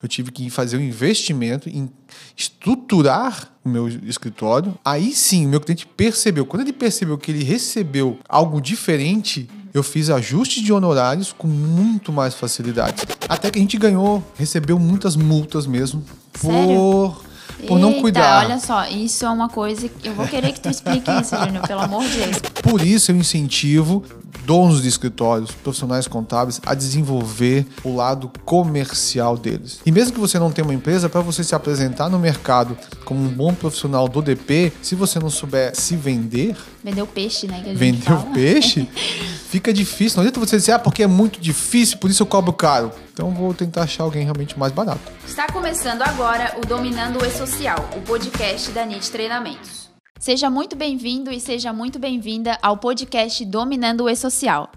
Eu tive que fazer um investimento em estruturar o meu escritório. Aí sim, o meu cliente percebeu. Quando ele percebeu que ele recebeu algo diferente, eu fiz ajustes de honorários com muito mais facilidade. Até que a gente ganhou, recebeu muitas multas mesmo Sério? por por não Eita, cuidar. olha só, isso é uma coisa que eu vou querer que tu explique isso, Júnior, pelo amor de Deus. Por isso eu incentivo donos de escritórios, profissionais contábeis a desenvolver o lado comercial deles. E mesmo que você não tenha uma empresa, para você se apresentar no mercado como um bom profissional do DP, se você não souber se vender, Vendeu peixe, né? Que a gente vender fala. o peixe, fica difícil. Não adianta você dizer, ah, porque é muito difícil, por isso eu cobro caro. Então eu vou tentar achar alguém realmente mais barato. Está começando agora o Dominando o E-Social, o podcast da NIT Treinamentos. Seja muito bem-vindo e seja muito bem-vinda ao podcast Dominando o E-Social.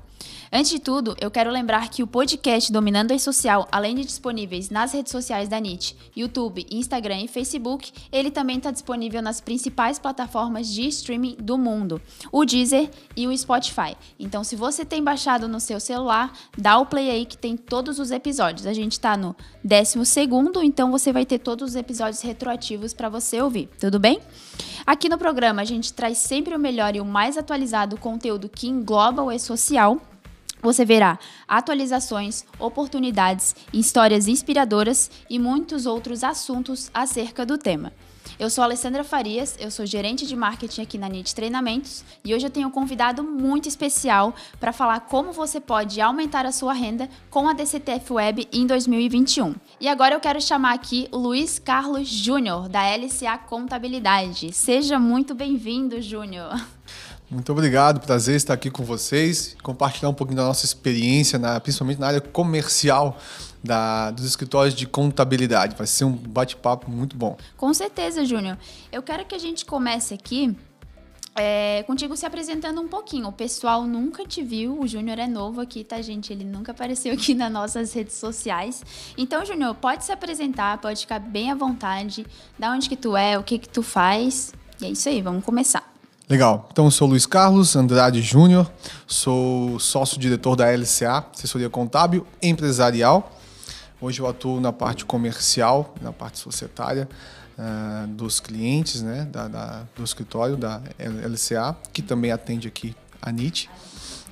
Antes de tudo, eu quero lembrar que o podcast Dominando o E-Social, além de disponíveis nas redes sociais da NIT, YouTube, Instagram e Facebook, ele também está disponível nas principais plataformas de streaming do mundo, o Deezer e o Spotify. Então, se você tem baixado no seu celular, dá o play aí que tem todos os episódios. A gente está no 12 segundo, então você vai ter todos os episódios retroativos para você ouvir, tudo bem? Aqui no programa a gente traz sempre o melhor e o mais atualizado conteúdo que engloba o e-social. Você verá atualizações, oportunidades, histórias inspiradoras e muitos outros assuntos acerca do tema. Eu sou Alessandra Farias, eu sou gerente de marketing aqui na NIT Treinamentos e hoje eu tenho um convidado muito especial para falar como você pode aumentar a sua renda com a DCTF Web em 2021. E agora eu quero chamar aqui o Luiz Carlos Júnior, da LCA Contabilidade. Seja muito bem-vindo, Júnior. Muito obrigado, prazer estar aqui com vocês, compartilhar um pouquinho da nossa experiência, na, principalmente na área comercial da, dos escritórios de contabilidade. Vai ser um bate-papo muito bom. Com certeza, Júnior. Eu quero que a gente comece aqui é, contigo se apresentando um pouquinho. O pessoal nunca te viu, o Júnior é novo aqui, tá, gente? Ele nunca apareceu aqui nas nossas redes sociais. Então, Júnior, pode se apresentar, pode ficar bem à vontade, da onde que tu é, o que que tu faz. E é isso aí, vamos começar. Legal. Então, eu sou Luiz Carlos Andrade Júnior, sou sócio-diretor da LCA, assessoria contábil empresarial. Hoje eu atuo na parte comercial, na parte societária uh, dos clientes, né, da, da, do escritório da LCA, que também atende aqui a NIT.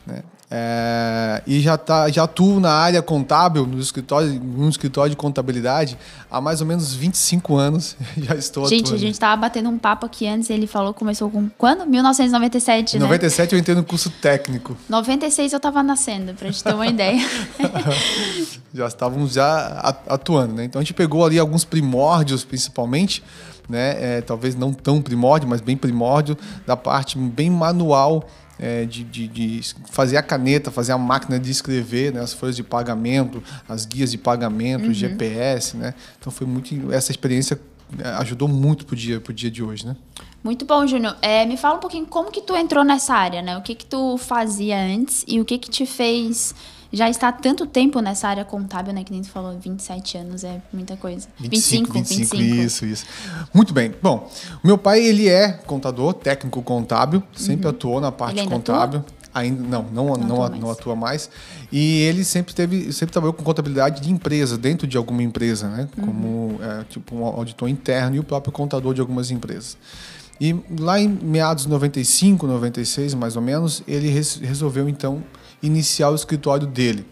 Né? É, e já, tá, já atuo na área contábil, no escritório, no escritório de contabilidade, há mais ou menos 25 anos. Já estou Gente, atuando. a gente tava batendo um papo aqui antes, ele falou que começou com quando? 1997, Em né? 97 eu entrei no curso técnico. 96 eu tava nascendo, pra gente ter uma ideia. já estávamos já atuando, né? Então a gente pegou ali alguns primórdios, principalmente, né? É, talvez não tão primórdio, mas bem primórdio da parte bem manual é, de, de, de, fazer a caneta, fazer a máquina de escrever, né? As folhas de pagamento, as guias de pagamento, Uhum. GPS, né? Então foi muito essa experiência é, ajudou muito pro dia pro dia de hoje, né? Muito bom, Júnior. É, me fala um pouquinho como que tu entrou nessa área, né? O que que tu fazia antes e o que que te fez já estar há tanto tempo nessa área contábil, né? Que nem tu falou, 27 anos é muita coisa. 25, 25, isso, isso. Muito bem. Bom, meu pai, ele é contador, técnico contábil, sempre atuou na parte contábil. Ainda não, não, não, atua não, mais. não atua mais. E ele sempre teve, sempre trabalhou com contabilidade de empresa, dentro de alguma empresa, né? Como é, tipo um auditor interno e o próprio contador de algumas empresas. E lá em meados de 95, 96, mais ou menos, ele res- resolveu então iniciar o escritório dele.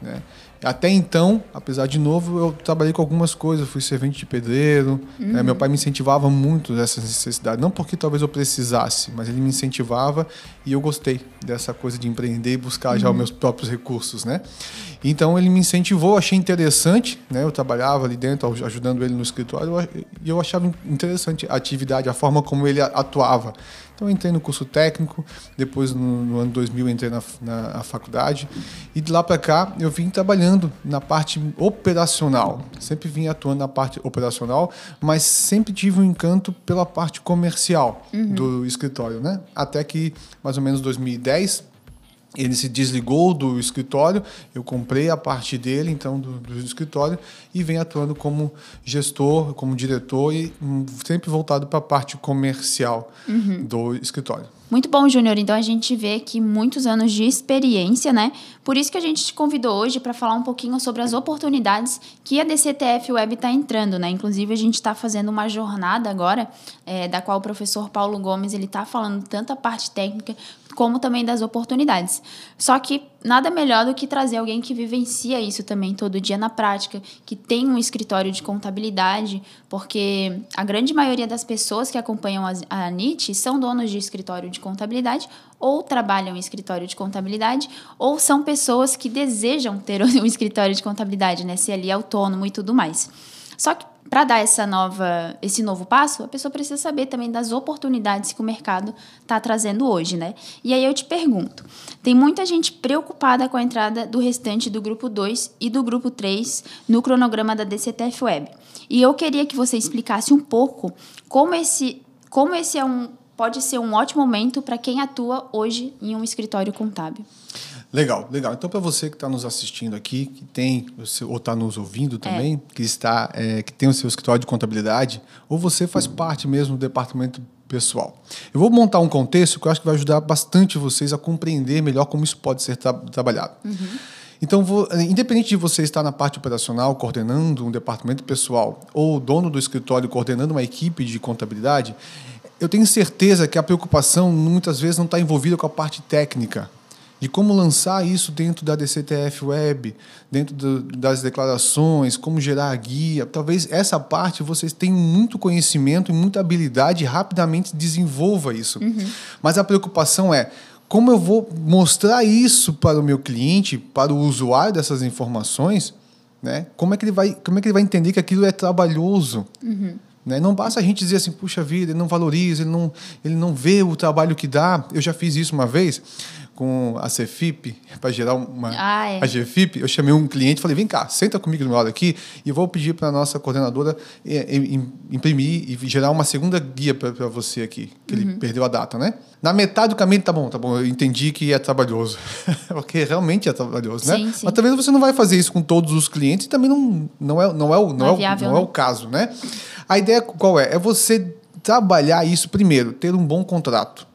Né? Até então, apesar de novo, eu trabalhei com algumas coisas, fui servente de pedreiro. né? Meu pai me incentivava muito dessa necessidade, não porque talvez eu precisasse, mas ele me incentivava e eu gostei dessa coisa de empreender e buscar já os meus próprios recursos, né? Então ele me incentivou, achei interessante, né? Eu trabalhava ali dentro, aj- ajudando ele no escritório e eu achava interessante a atividade, a forma como ele atuava. Então eu entrei no curso técnico, depois no, no ano 2000 eu entrei na, na, na faculdade e de lá para cá eu vim trabalhando na parte operacional. Sempre vim atuando na parte operacional, mas sempre tive um encanto pela parte comercial do escritório, né? Até que mais ou menos 2010 ele se desligou do escritório, eu comprei a parte dele, então, do, do escritório, e venho atuando como gestor, como diretor, e hum, sempre voltado para a parte comercial do escritório. Muito bom, Júnior. Então a gente vê aqui muitos anos de experiência, né? Por isso que a gente te convidou hoje para falar um pouquinho sobre as oportunidades que a DCTF Web está entrando, né? Inclusive a gente está fazendo uma jornada agora, é, da qual o professor Paulo Gomes ele está falando tanto a parte técnica como também das oportunidades. Só que nada melhor do que trazer alguém que vivencia isso também todo dia na prática, que tem um escritório de contabilidade, porque a grande maioria das pessoas que acompanham a NIT são donos de escritório de contabilidade ou trabalham em escritório de contabilidade ou são pessoas que desejam ter um escritório de contabilidade, né, ser ali autônomo e tudo mais. Só que para dar essa nova, esse novo passo, a pessoa precisa saber também das oportunidades que o mercado está trazendo hoje, né? E aí eu te pergunto: tem muita gente preocupada com a entrada do restante do grupo 2 e do grupo 3 no cronograma da DCTF Web. E eu queria que você explicasse um pouco como esse, como esse é um, pode ser um ótimo momento para quem atua hoje em um escritório contábil. Legal, legal. Então, para você que está nos assistindo aqui, que tem, ou está nos ouvindo também, é. que está, é, que tem o seu escritório de contabilidade, ou você faz parte mesmo do departamento pessoal. Eu vou montar um contexto que eu acho que vai ajudar bastante vocês a compreender melhor como isso pode ser tra trabalhado. Uhum. Então, vou, independente de você estar na parte operacional, coordenando um departamento pessoal, ou dono do escritório coordenando uma equipe de contabilidade, eu tenho certeza que a preocupação muitas vezes não está envolvida com a parte técnica de como lançar isso dentro da DCTF Web, dentro do, das declarações, como gerar a guia. Talvez essa parte vocês tenham muito conhecimento e muita habilidade e rapidamente desenvolva isso. Uhum. Mas a preocupação é como eu vou mostrar isso para o meu cliente, para o usuário dessas informações, né? Como é que ele vai, como é que ele vai entender que aquilo é trabalhoso? Uhum. Né? Não basta a gente dizer assim, puxa vida, ele não valoriza, ele não, ele não vê o trabalho que dá. Eu já fiz isso uma vez com a Cefip, para gerar uma. Ah, é. A GFIP, eu chamei um cliente e falei: vem cá, senta comigo no lado aqui e vou pedir para a nossa coordenadora é, imprimir e gerar uma segunda guia para você aqui, que uhum. ele perdeu a data, né? Na metade do caminho, tá bom, tá bom, eu entendi que é trabalhoso. Porque realmente é trabalhoso, né? Sim. Mas também você não vai fazer isso com todos os clientes e também não, não, é, não, é, o, não, não, é, viável, não é né? é o caso, né? A ideia qual é? É você trabalhar isso primeiro, ter um bom contrato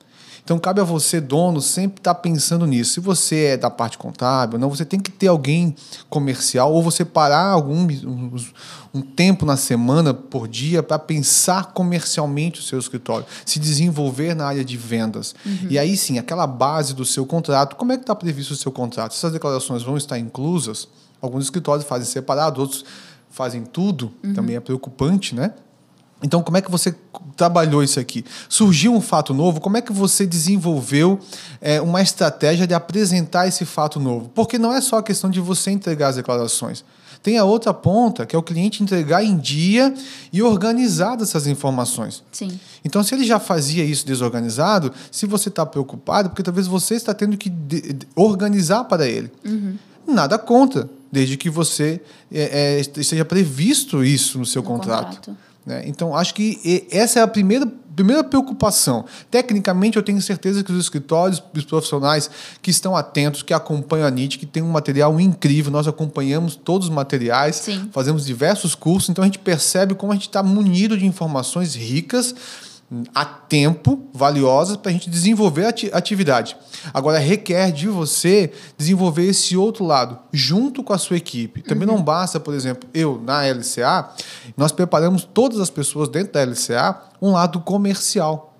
então cabe a você, dono, sempre estar tá pensando nisso. Se você é da parte contábil, não, você tem que ter alguém comercial ou você parar algum um, um tempo na semana por dia para pensar comercialmente o seu escritório, se desenvolver na área de vendas. Uhum. E aí sim, aquela base do seu contrato, como é que está previsto o seu contrato? Essas declarações vão estar inclusas? Alguns escritórios fazem separado, outros fazem tudo, uhum. também é preocupante, né? Então, como é que você trabalhou isso aqui? Surgiu um fato novo, como é que você desenvolveu é, uma estratégia de apresentar esse fato novo? Porque não é só a questão de você entregar as declarações. Tem a outra ponta, que é o cliente entregar em dia e organizar essas informações. Sim. Então, se ele já fazia isso desorganizado, se você está preocupado, porque talvez você está tendo que organizar para ele. Uhum. Nada contra, desde que você é, é, esteja previsto isso no seu no contrato. contrato. Né? Então, acho que essa é a primeira, primeira preocupação. Tecnicamente, eu tenho certeza que os escritórios, os profissionais que estão atentos, que acompanham a NIT, que tem um material incrível, nós acompanhamos todos os materiais, Sim. fazemos diversos cursos, então a gente percebe como a gente está munido de informações ricas a tempo, valiosas, para a gente desenvolver a atividade. Agora, requer de você desenvolver esse outro lado, junto com a sua equipe. Também uhum. não basta, por exemplo, eu, na LCA, nós preparamos todas as pessoas dentro da LCA um lado comercial.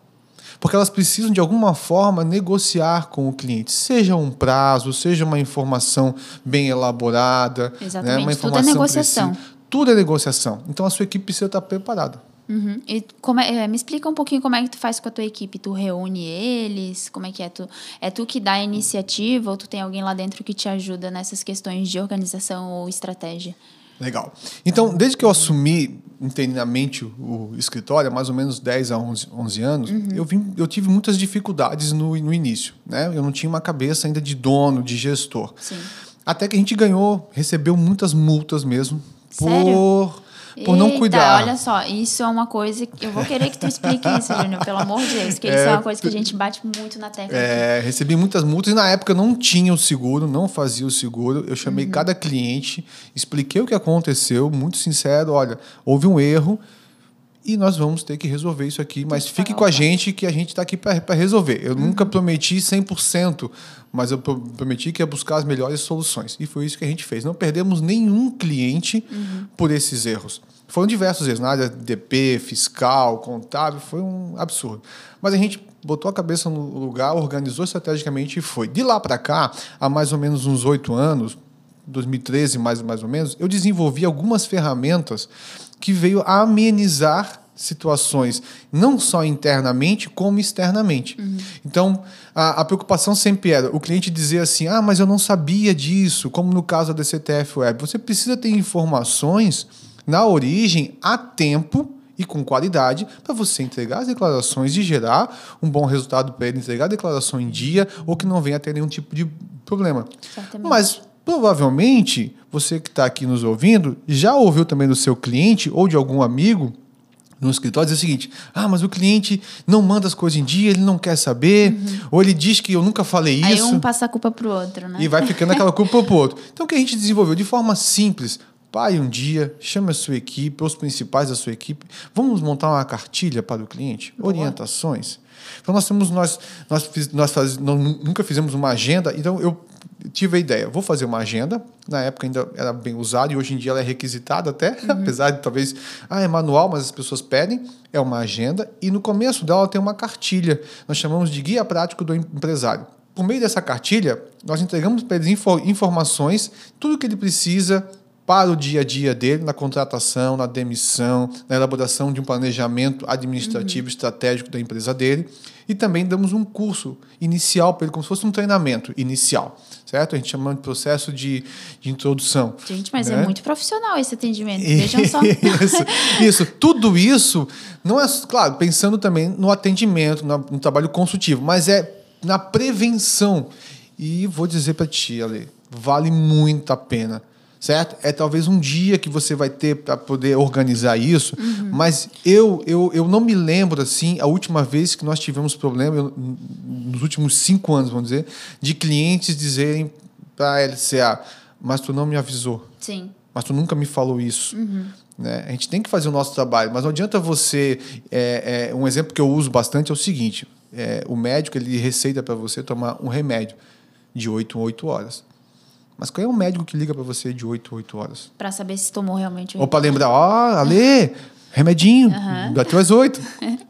Porque elas precisam, de alguma forma, negociar com o cliente. Seja um prazo, seja uma informação bem elaborada. Exatamente. Né? Uma informação Tudo é negociação. Precisa. Tudo é negociação. Então, a sua equipe precisa estar preparada. Uhum. E como é, é, me explica um pouquinho como é que tu faz com a tua equipe. Tu reúne eles? Como é que é? Tu, é tu que dá a iniciativa ou tu tem alguém lá dentro que te ajuda nessas questões de organização ou estratégia? Legal. Então, desde que eu assumi internamente o escritório, há mais ou menos 10 a 11, 11 anos, uhum. eu, vim, eu tive muitas dificuldades no, no início. Né? Eu não tinha uma cabeça ainda de dono, de gestor. Sim. Até que a gente ganhou, recebeu muitas multas mesmo Sério? por por Eita, não cuidar. Olha só, isso é uma coisa que eu vou querer que tu explique isso, Júnior, pelo amor de Deus, que é, isso é uma coisa que a gente bate muito na técnica. É, recebi muitas multas e na época eu não tinha o seguro, não fazia o seguro. Eu chamei uhum. cada cliente, expliquei o que aconteceu, muito sincero, olha, houve um erro e nós vamos ter que resolver isso aqui, mas fique com a gente que a gente está aqui para resolver. Eu uhum. nunca prometi 100%, mas eu prometi que ia buscar as melhores soluções. E foi isso que a gente fez. Não perdemos nenhum cliente uhum. por esses erros. Foram diversos erros, na área de DP, fiscal, contábil, foi um absurdo. Mas a gente botou a cabeça no lugar, organizou estrategicamente e foi. De lá para cá, há mais ou menos uns oito anos, 2013 mais, mais ou menos, eu desenvolvi algumas ferramentas que veio a amenizar situações, não só internamente, como externamente. Uhum. Então, a, a, preocupação sempre era o cliente dizer assim: ah, mas eu não sabia disso, como no caso da DCTF Web. Você precisa ter informações na origem a tempo e com qualidade para você entregar as declarações e gerar um bom resultado para ele entregar a declaração em dia ou que não venha a ter nenhum tipo de problema. Certamente. Mas provavelmente você que está aqui nos ouvindo já ouviu também do seu cliente ou de algum amigo no escritório dizer o seguinte: ah, mas o cliente não manda as coisas em dia, ele não quer saber, uhum. ou ele diz que eu nunca falei isso. Aí um passa a culpa pro outro, né? E vai ficando aquela culpa pro outro. Então o que a gente desenvolveu de forma simples, Pare um dia, chame a sua equipe, os principais da sua equipe. Vamos montar uma cartilha para o cliente, Boa. orientações. Então nós temos nós nós, nós faz, nunca fizemos uma agenda, então eu tive a ideia, vou fazer uma agenda. Na época ainda era bem usada e hoje em dia ela é requisitada até, uhum. apesar de talvez ah é manual, mas as pessoas pedem. É uma agenda e no começo dela tem uma cartilha. Nós chamamos de guia prático do empresário. Por meio dessa cartilha, nós entregamos para ele informações, tudo que ele precisa para o dia a dia dele, na contratação, na demissão, na elaboração de um planejamento administrativo uhum. estratégico da empresa dele. E também damos um curso inicial para ele, como se fosse um treinamento inicial, certo? A gente chama de processo de, de introdução. Gente, mas é né? é muito profissional esse atendimento, vejam só. isso, isso, tudo isso, não é, claro, pensando também no atendimento, no, no trabalho consultivo, mas é na prevenção. E vou dizer para ti, Ale, vale muito a pena certo? É talvez um dia que você vai ter para poder organizar isso, uhum. mas eu, eu, eu não me lembro assim a última vez que nós tivemos problema eu, nos últimos cinco anos, vamos dizer, de clientes dizerem para a LCA, mas tu não me avisou. Sim. Mas tu nunca me falou isso. Uhum. Né? A gente tem que fazer o nosso trabalho, mas não adianta você. É, é, um exemplo que eu uso bastante é o seguinte: é, o médico ele receita para você tomar um remédio de 8 em 8 horas. Mas qual é o médico que liga para você de 8 a 8 horas? Para saber se tomou realmente. Ou para lembrar, ó, oh, Ale, remedinho, uhum. até às 8.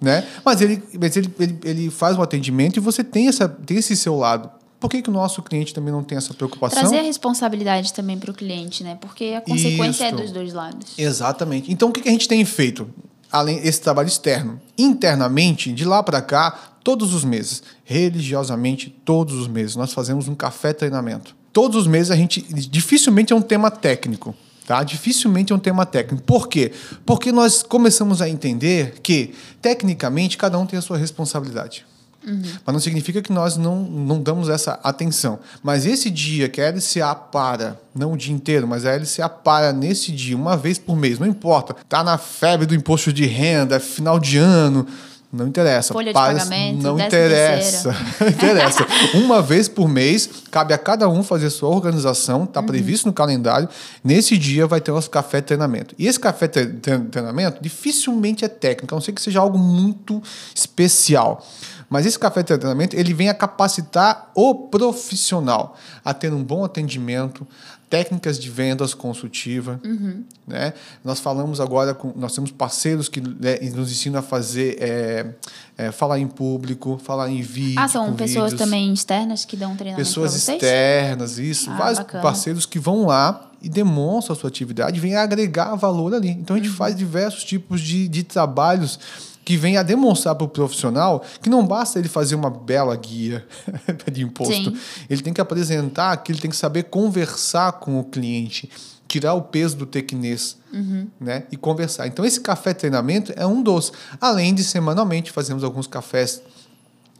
né? Mas, ele, mas ele, ele, ele faz um atendimento e você tem, essa, tem esse seu lado. Por que, que o nosso cliente também não tem essa preocupação? Trazer a responsabilidade também para o cliente, né? Porque a consequência é Isso. é dos dois lados. Exatamente. Então, o que, que a gente tem feito? Além desse trabalho externo. Internamente, de lá para cá, todos os meses, religiosamente, todos os meses, nós fazemos um café treinamento todos os meses a gente dificilmente é um tema técnico. Tá? Dificilmente é um tema técnico. Por quê? Porque nós começamos a entender que, tecnicamente, cada um tem a sua responsabilidade. Uhum. Mas não significa que nós não, não damos essa atenção. Mas esse dia que a LCA para, não o dia inteiro, mas a LCA para nesse dia, uma vez por mês, não importa. Tá na febre do imposto de renda, final de ano, não interessa. Folha de pagamento, não interessa. Interessa. Uma vez por mês, cabe a cada um fazer sua organização, está uhum. previsto no calendário. Nesse dia vai ter nosso café treinamento. E esse café de treinamento dificilmente é técnico, a não ser que seja algo muito especial. Mas esse café de treinamento ele vem a capacitar o profissional a ter um bom atendimento, técnicas de vendas consultiva, uhum. né? Nós falamos agora com, nós temos parceiros que né, nos ensinam a fazer é, é, falar em público, falar em vídeo. Ah, são pessoas vídeos. também externas que dão treinamento Pessoas externas, isso, ah, vários bacana. parceiros que vão lá e demonstram a sua atividade, vêm agregar valor ali. Então a gente uhum. faz diversos tipos de, de trabalhos que vem a demonstrar para o profissional que não basta ele fazer uma bela guia de imposto. Sim. Ele tem que apresentar que ele tem que saber conversar com o cliente, tirar o peso do tequinês uhum. né, e conversar. Então, esse café treinamento é um dos. Além de semanalmente fazemos alguns cafés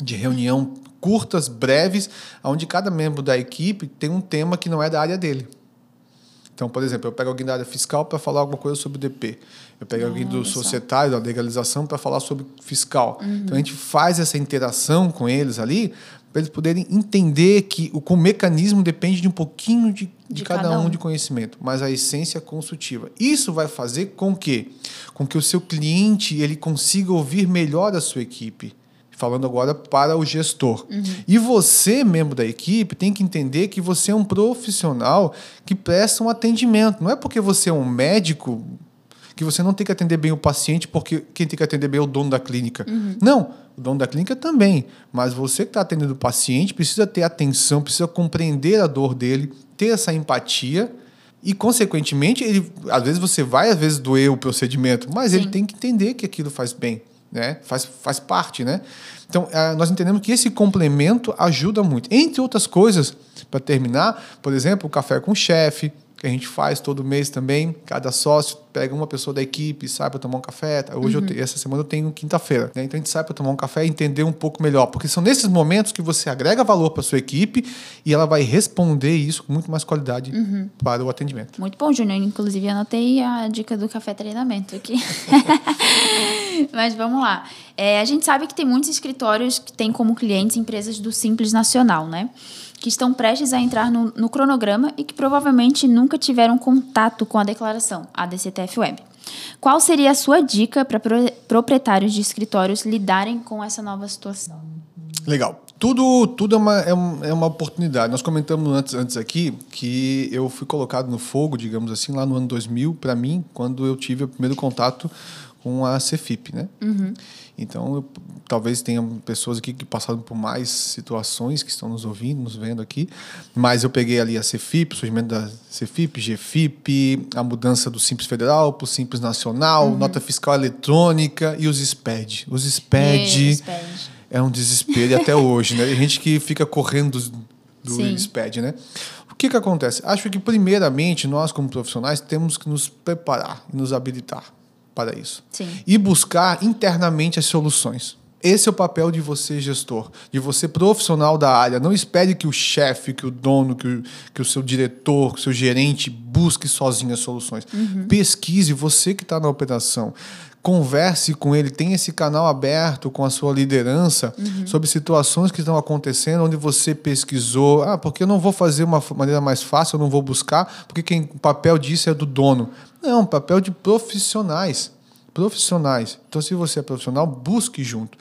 de reunião curtas, breves, onde cada membro da equipe tem um tema que não é da área dele. Então, por exemplo, eu pego alguém da área fiscal para falar alguma coisa sobre DP. Eu pego alguém do societário, da legalização, para falar sobre fiscal. Uhum. Então, a gente faz essa interação com eles ali para eles poderem entender que o, o mecanismo depende de um pouquinho de, de, de cada, cada um, um de conhecimento, mas a essência é consultiva. Isso vai fazer com que, com que o seu cliente ele consiga ouvir melhor a sua equipe falando agora para o gestor. Uhum. E você, membro da equipe, tem que entender que você é um profissional que presta um atendimento. Não é porque você é um médico que você não tem que atender bem o paciente, porque quem tem que atender bem é o dono da clínica. Uhum. Não, o dono da clínica também. Mas você que está atendendo o paciente precisa ter atenção, precisa compreender a dor dele, ter essa empatia. E, consequentemente, ele, às vezes você vai, às vezes, doer o procedimento, mas Sim. ele tem que entender que aquilo faz bem né? Faz, faz parte, né? Então, eh, nós entendemos que esse complemento ajuda muito. Entre outras coisas, para terminar, por exemplo, o café com o chefe, que a gente faz todo mês também. Cada sócio pega uma pessoa da equipe sai para tomar um café. Hoje, uhum. eu, essa semana, eu tenho quinta-feira. Né? Então, a gente sai para tomar um café e entender um pouco melhor. Porque são nesses momentos que você agrega valor para sua equipe e ela vai responder isso com muito mais qualidade uhum. para o atendimento. Muito bom, Júnior. Inclusive, anotei a dica do café treinamento aqui. Mas vamos lá. É, a gente sabe que tem muitos escritórios que têm como clientes empresas do Simples Nacional, né? Que estão prestes a entrar no, no cronograma e que provavelmente nunca tiveram contato com a declaração, a DCTF Web. Qual seria a sua dica para pro, proprietários de escritórios lidarem com essa nova situação? Legal. Tudo, tudo é, uma, é, é uma oportunidade. Nós comentamos antes, antes aqui que eu fui colocado no fogo, digamos assim, lá no ano 2000, para mim, quando eu tive o primeiro contato com a Cefip, né? Uhum. Então, eu, talvez tenha pessoas aqui que passaram por mais situações que estão nos ouvindo, nos vendo aqui, mas eu peguei ali a Cefip, o surgimento da Cefip, GFIP, a mudança do Simples Federal para o Simples Nacional, uhum. nota fiscal eletrônica e os SPED. Os SPED é, um desespero até hoje, né? A gente que fica correndo do, do SPED, né? O que, que acontece? Acho que, primeiramente, nós, como profissionais, temos que nos preparar e nos habilitar para isso. Sim. E buscar internamente as soluções. Esse é o papel de você, gestor, de você, profissional da área. Não espere que o chefe, que o dono, que o, que o seu diretor, que o seu gerente busque sozinho as soluções. Uhum. Pesquise, você que está na operação. Converse com ele, tenha esse canal aberto com a sua liderança uhum. sobre situações que estão acontecendo, onde você pesquisou. Ah, porque eu não vou fazer uma maneira mais fácil, eu não vou buscar, porque quem, o papel disso é do dono. Não, papel de profissionais. Profissionais. Então, se você é profissional, busque junto.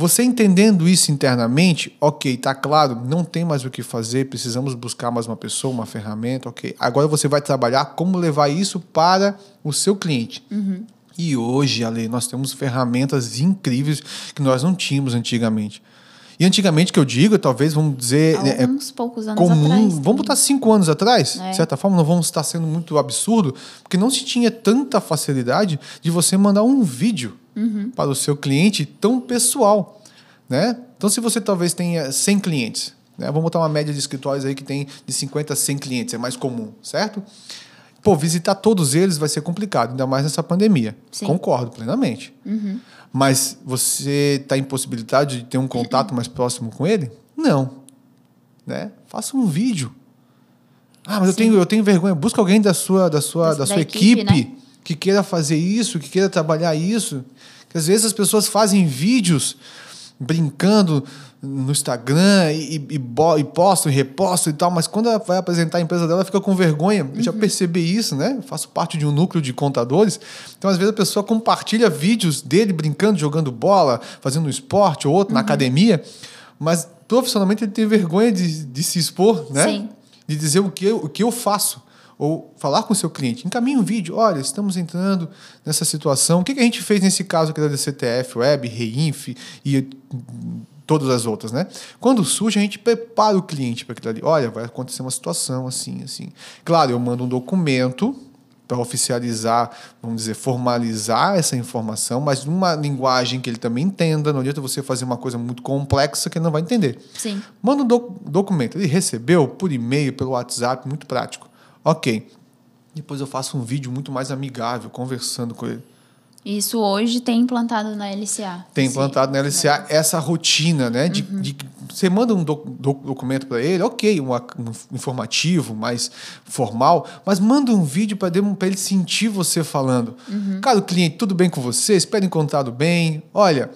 Você entendendo isso internamente, ok, tá claro, não tem mais o que fazer, precisamos buscar mais uma pessoa, uma ferramenta, ok. Agora você vai trabalhar como levar isso para o seu cliente. Uhum. E hoje, Ale, nós temos ferramentas incríveis que nós não tínhamos antigamente. E antigamente, que eu digo, talvez, vamos dizer. Alguns é, poucos anos comum, atrás. Vamos botar cinco anos atrás, é. de certa forma, não vamos estar sendo muito absurdo, porque não se tinha tanta facilidade de você mandar um vídeo uhum. para o seu cliente tão pessoal. Né? Então, se você talvez tenha 100 clientes, né? vamos botar uma média de escritórios aí que tem de 50 a 100 clientes, é mais comum, certo? Pô, visitar todos eles vai ser complicado, ainda mais nessa pandemia. Sim. Concordo plenamente. Uhum. Mas você está impossibilitado de ter um contato mais próximo com ele? Não. Né? Faça um vídeo. Ah, mas eu tenho, eu tenho vergonha. Busca alguém da sua, da sua, da, sua equipe, equipe né? que queira fazer isso, que queira trabalhar isso. Que às vezes as pessoas fazem vídeos brincando no Instagram e, e, e postam e repostam e tal, mas quando ela vai apresentar a empresa dela, fica com vergonha. Eu já uhum. percebi isso, né? Eu faço parte de um núcleo de contadores. Então, às vezes, a pessoa compartilha vídeos dele brincando, jogando bola, fazendo um esporte ou outro, uhum. na academia, mas profissionalmente ele tem vergonha de, de se expor, né? Sim. De dizer o que, eu, o que eu faço ou falar com o seu cliente, encaminhe um vídeo, olha, estamos entrando nessa situação, o que, a gente fez nesse caso aqui da DCTF, Web, Reinf e todas as outras, né? Quando surge, a gente prepara o cliente para aquilo ali. Olha, vai acontecer uma situação assim, assim. Claro, eu mando um documento para oficializar, vamos dizer, formalizar essa informação, mas numa linguagem que ele também entenda. Não adianta você fazer uma coisa muito complexa que ele não vai entender. Sim. Manda um doc documento. Ele recebeu por e-mail, pelo WhatsApp, muito prático. Ok. Depois eu faço um vídeo muito mais amigável, conversando com ele. Isso hoje tem implantado na LCA. Tem implantado na LCA essa rotina, né? De, uhum. de você manda um doc, doc, documento para ele, ok, um, um, informativo, mais formal, mas manda um vídeo para ele sentir você falando. Uhum. Cara, o cliente, tudo bem com você? Espero encontrado bem. Olha,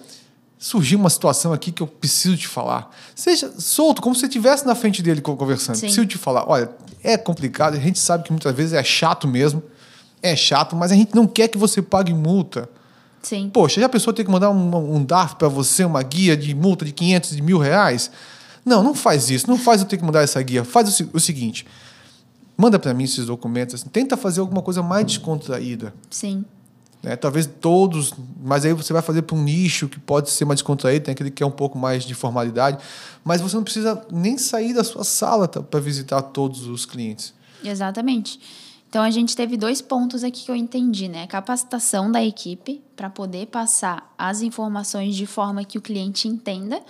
surgiu uma situação aqui que eu preciso te falar. Seja solto, como se você estivesse na frente dele conversando. Sim. Preciso te falar. Olha, é complicado, a gente sabe que muitas vezes é chato mesmo é chato, mas a gente não quer que você pague multa. Sim. Poxa, já a pessoa tem que mandar um, um DARF para você, uma guia de multa de 500, de mil reais? Não, não faz isso. Não faz eu ter que mandar essa guia. Faz o, o seguinte: manda para mim esses documentos. Assim, tenta fazer alguma coisa mais descontraída. Sim. Né? Talvez todos, mas aí você vai fazer para um nicho que pode ser mais descontraído, tem aquele que é um pouco mais de formalidade, mas você não precisa nem sair da sua sala para visitar todos os clientes. Exatamente. Então a gente teve dois pontos aqui que eu entendi, né? Capacitação da equipe para poder passar as informações de forma que o cliente entenda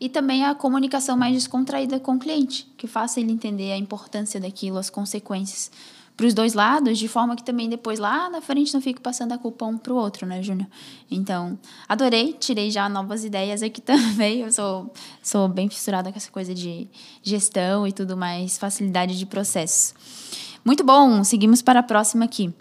e também a comunicação mais descontraída com o cliente, que faça ele entender a importância daquilo, as consequências para os dois lados, de forma que também depois lá na frente não fique passando a culpa um para o outro, né, Júnior? Então, adorei, tirei já novas ideias aqui também. Eu sou, sou bem fissurada com essa coisa de gestão e tudo mais, facilidade de processo. Muito bom, seguimos para a próxima aqui.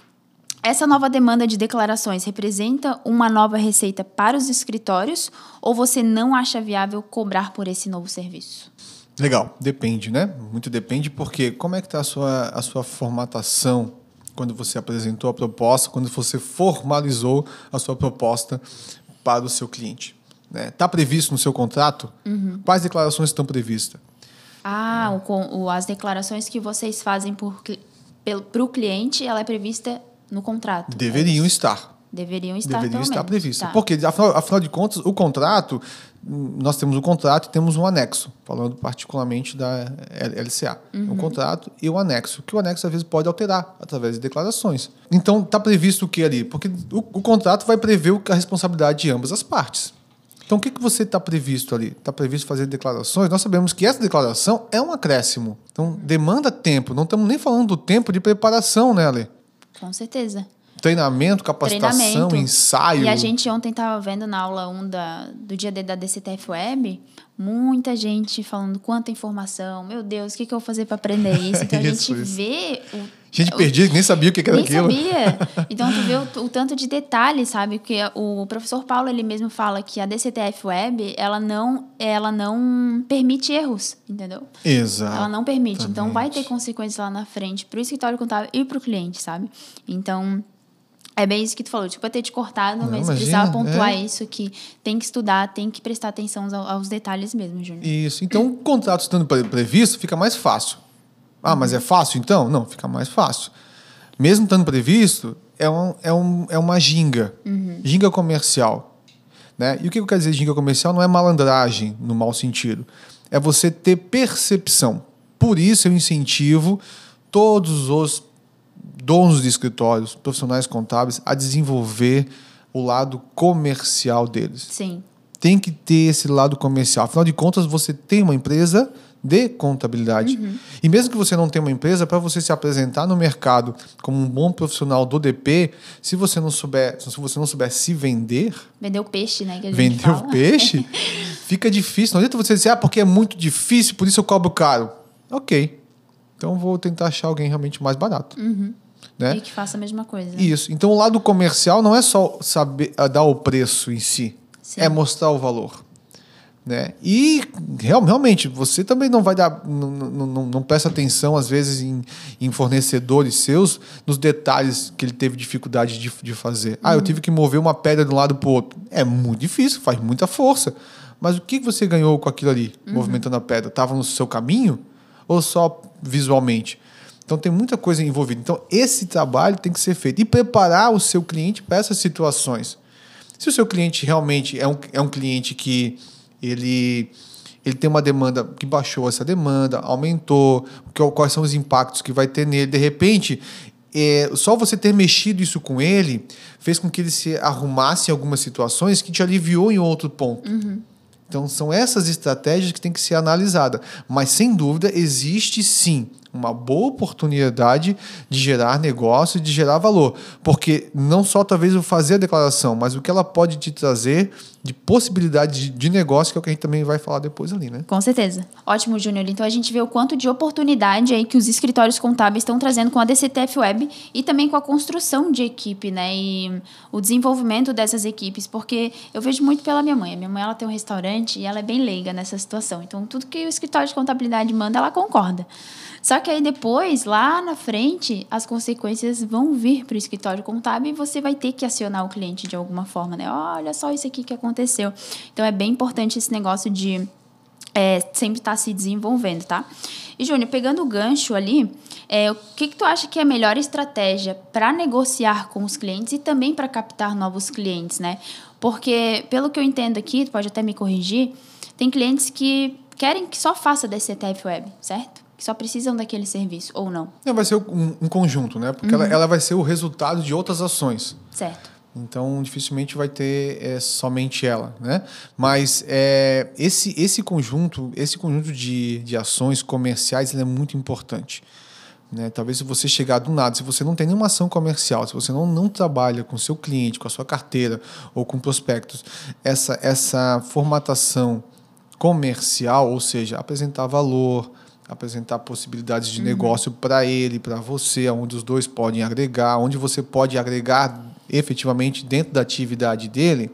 Essa nova demanda de declarações representa uma nova receita para os escritórios ou você não acha viável cobrar por esse novo serviço? Legal, depende, né? Muito depende porque como é que está a sua, a sua formatação quando você apresentou a proposta, quando você formalizou a sua proposta para o seu cliente. Está né? Tá previsto no seu contrato? Uhum. Quais declarações estão previstas? Ah, o, o, as declarações que vocês fazem por, para o cliente, ela é prevista no contrato. Deveriam é estar. Deveriam estar Deveriam estar previstas. Tá. Porque, afinal, afinal de contas, o contrato, nós temos um contrato e temos um anexo, falando particularmente da LCA. Uhum. O contrato e o anexo, que o anexo às vezes pode alterar através de declarações. Então, está previsto o que ali? Porque o, o contrato vai prever a responsabilidade de ambas as partes. Então, o que, que você está previsto ali? Está previsto fazer declarações? Nós sabemos que essa declaração é um acréscimo. Então, demanda tempo. Não estamos nem falando do tempo de preparação, né, Ale? Com certeza. Treinamento, capacitação, Treinamento. ensaio. E a gente ontem estava vendo na aula 1 da, do dia D da DCTF Web muita gente falando quanta informação, meu Deus, o que, que eu vou fazer para aprender isso? Então a gente isso. vê o Gente perdida, nem sabia o que era nem aquilo. Nem sabia. Então, tu vê o, o, tanto de detalhes, sabe? Porque o professor Paulo, ele mesmo fala que a DCTF Web, ela não, ela não permite erros, entendeu? Exato. Ela não permite. Então, vai ter consequências lá na frente para o escritório contábil e para o cliente, sabe? Então, é bem isso que tu falou, tipo, ter te cortado, mas imagina, precisava pontuar é. isso, que tem que estudar, tem que prestar atenção aos, aos detalhes mesmo, Júnior. Isso. Então, o contrato estando previsto, fica mais fácil. Ah, mas é fácil então? Não, fica mais fácil. Mesmo estando previsto, é, um, é, um, é uma ginga. Uhum. Ginga comercial. Né? E o que eu quero dizer ginga comercial não é malandragem, no mau sentido. É você ter percepção. Por isso eu incentivo todos os donos de escritórios, profissionais contábeis, a desenvolver o lado comercial deles. Sim. Tem que ter esse lado comercial. Afinal de contas, você tem uma empresa de contabilidade. Uhum. E mesmo que você não tenha uma empresa, para você se apresentar no mercado como um bom profissional do DP, se você não souber, se você não souber se vender, vender o peixe, né? vender o peixe, fica difícil. Não adianta você dizer, ah, porque é muito difícil, por isso eu cobro caro. Ok. Então vou tentar achar alguém realmente mais barato. Uhum. Né? E que faça a mesma coisa. Isso. Então o lado comercial não é só saber dar o preço em si, Sim. é mostrar o valor. Né? E real, realmente, você também não vai dar, não, não, não presta atenção, às vezes, em, em, fornecedores seus, nos detalhes que ele teve dificuldade de, de fazer. Uhum. Ah, eu uhum. tive que mover uma pedra de um lado para o outro. É muito difícil, faz muita força. Mas o que você ganhou com aquilo ali, uhum. movimentando a pedra? Estava no seu caminho ou só visualmente? Então tem muita coisa envolvida. Então esse trabalho tem que ser feito e preparar o seu cliente para essas situações. Se o seu cliente realmente é um, é um cliente que ele ele tem uma demanda que baixou essa demanda, aumentou, quais são os impactos que vai ter nele. De repente, é, só você ter mexido isso com ele fez com que ele se arrumasse em algumas situações que te aliviou em outro ponto. Uhum. Então, são essas estratégias que têm que ser analisadas. Mas, sem dúvida, existe sim uma boa oportunidade de gerar negócio e de gerar valor. Porque não só talvez o fazer a declaração, mas o que ela pode te trazer de possibilidade de, de negócio, que é o que a gente também vai falar depois ali, né? Com certeza. Ótimo, Júnior. Então a gente vê o quanto de oportunidade aí que os escritórios contábeis estão trazendo com a DCTF Web e também com a construção de equipe, né? E o desenvolvimento dessas equipes, porque eu vejo muito pela minha mãe. A minha mãe ela tem um restaurante e ela é bem leiga nessa situação. Então tudo que o escritório de contabilidade manda, ela concorda. Só que aí depois, lá na frente, as consequências vão vir para o escritório contábil e você vai ter que acionar o cliente de alguma forma, né? Olha só isso aqui que aconteceu. Então é bem importante esse negócio de é, sempre estar tá se desenvolvendo, tá? E, Júnior, pegando o gancho ali, é, o que, que tu acha que é a melhor estratégia para negociar com os clientes e também para captar novos clientes, né? Porque, pelo que eu entendo aqui, tu pode até me corrigir, tem clientes que querem que só faça DCTF Web, certo? Que só precisam daquele serviço, ou não? É, vai ser um, um conjunto, né? Porque uhum. ela, ela vai ser o resultado de outras ações. Certo. Então, dificilmente vai ter é, somente ela, né? Mas é, esse, esse conjunto, esse conjunto de, de ações comerciais é muito importante. Né? Talvez se você chegar do nada, se você não tem nenhuma ação comercial, se você não, não trabalha com seu cliente, com a sua carteira ou com prospectos, essa, essa formatação comercial, ou seja, apresentar valor, apresentar possibilidades de uhum. negócio para ele, para você, onde os dois podem agregar, onde você pode agregar efetivamente dentro da atividade dele,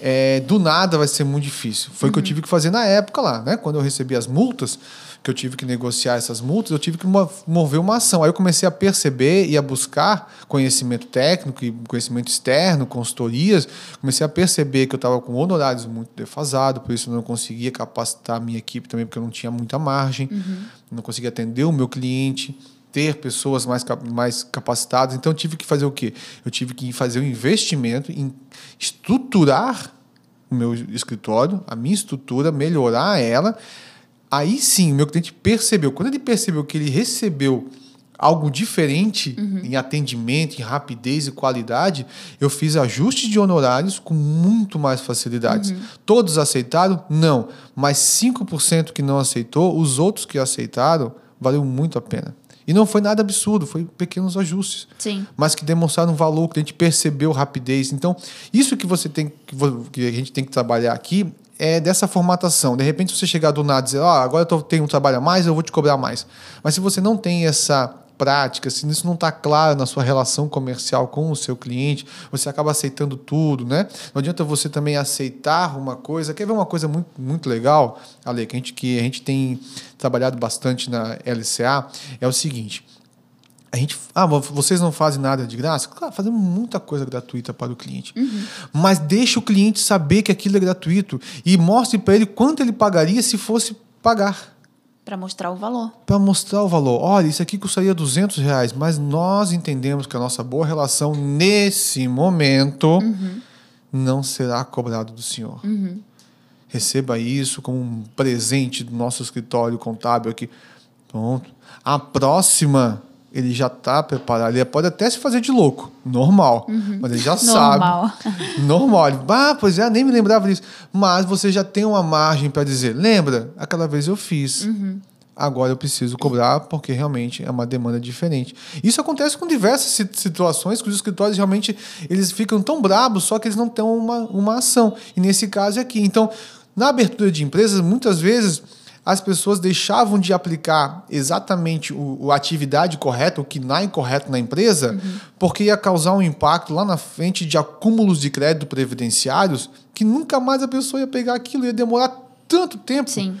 é, do nada vai ser muito difícil. Foi o que eu uhum. tive que fazer na época lá, né? Quando eu recebi as multas, que eu tive que negociar essas multas, eu tive que mover uma ação. Aí eu comecei a perceber e a buscar conhecimento técnico e conhecimento externo, consultorias. Comecei a perceber que eu estava com honorários muito defasados, por isso eu não conseguia capacitar a minha equipe também, porque eu não tinha muita margem, uhum. não conseguia atender o meu cliente ter pessoas mais, mais capacitadas. Então, eu tive que fazer o quê? Eu tive que fazer um investimento em estruturar o meu escritório, a minha estrutura, melhorar ela, Aí sim, o meu cliente percebeu. Quando ele percebeu que ele recebeu algo diferente uhum. em atendimento, em rapidez e qualidade, eu fiz ajustes de honorários com muito mais facilidades. Uhum. Todos aceitaram? Não. Mas 5% que não aceitou, os outros que aceitaram, valeu muito a pena. E não foi nada absurdo, foi pequenos ajustes. Sim. Mas que demonstraram valor, que a gente percebeu rapidez. Então, isso que você tem que a gente tem que trabalhar aqui é dessa formatação. De repente, você chegar do nada e dizer, ó, agora eu tenho um trabalho a mais, eu vou te cobrar mais. Mas se você não tem essa prática, se isso não está claro na sua relação comercial com o seu cliente, você acaba aceitando tudo, né? Não adianta você também aceitar uma coisa. Quer ver uma coisa muito, muito legal, Ale, que a, gente, que a gente tem trabalhado bastante na LCA? É o seguinte a gente, ah, vocês não fazem nada de graça? Claro, fazemos muita coisa gratuita para o cliente. Uhum. Mas deixe o cliente saber que aquilo é gratuito e mostre para ele quanto ele pagaria se fosse pagar. Para mostrar o valor. Para mostrar o valor. Olha, isso aqui custaria 200 reais, mas nós entendemos que a nossa boa relação nesse momento uhum. não será cobrado do senhor. Uhum. Receba isso como um presente do nosso escritório contábil aqui. Pronto. A próxima ele já está preparado. Ele pode até se fazer de louco, normal, uhum. mas ele já normal. sabe. Normal. Ele, ah, pois é, nem me lembrava disso. Mas você já tem uma margem para dizer: lembra? Aquela vez eu fiz. Uhum. Agora eu preciso cobrar porque realmente é uma demanda diferente. Isso acontece com diversas situações que os escritórios realmente eles ficam tão brabos, só que eles não têm uma, uma ação. E nesse caso é aqui. Então, na abertura de empresas, muitas vezes as pessoas deixavam de aplicar exatamente o, a atividade correta, o que não é incorreto na empresa, uhum. porque ia causar um impacto lá na frente de acúmulos de crédito previdenciários que nunca mais a pessoa ia pegar aquilo, ia demorar tanto tempo. Sim.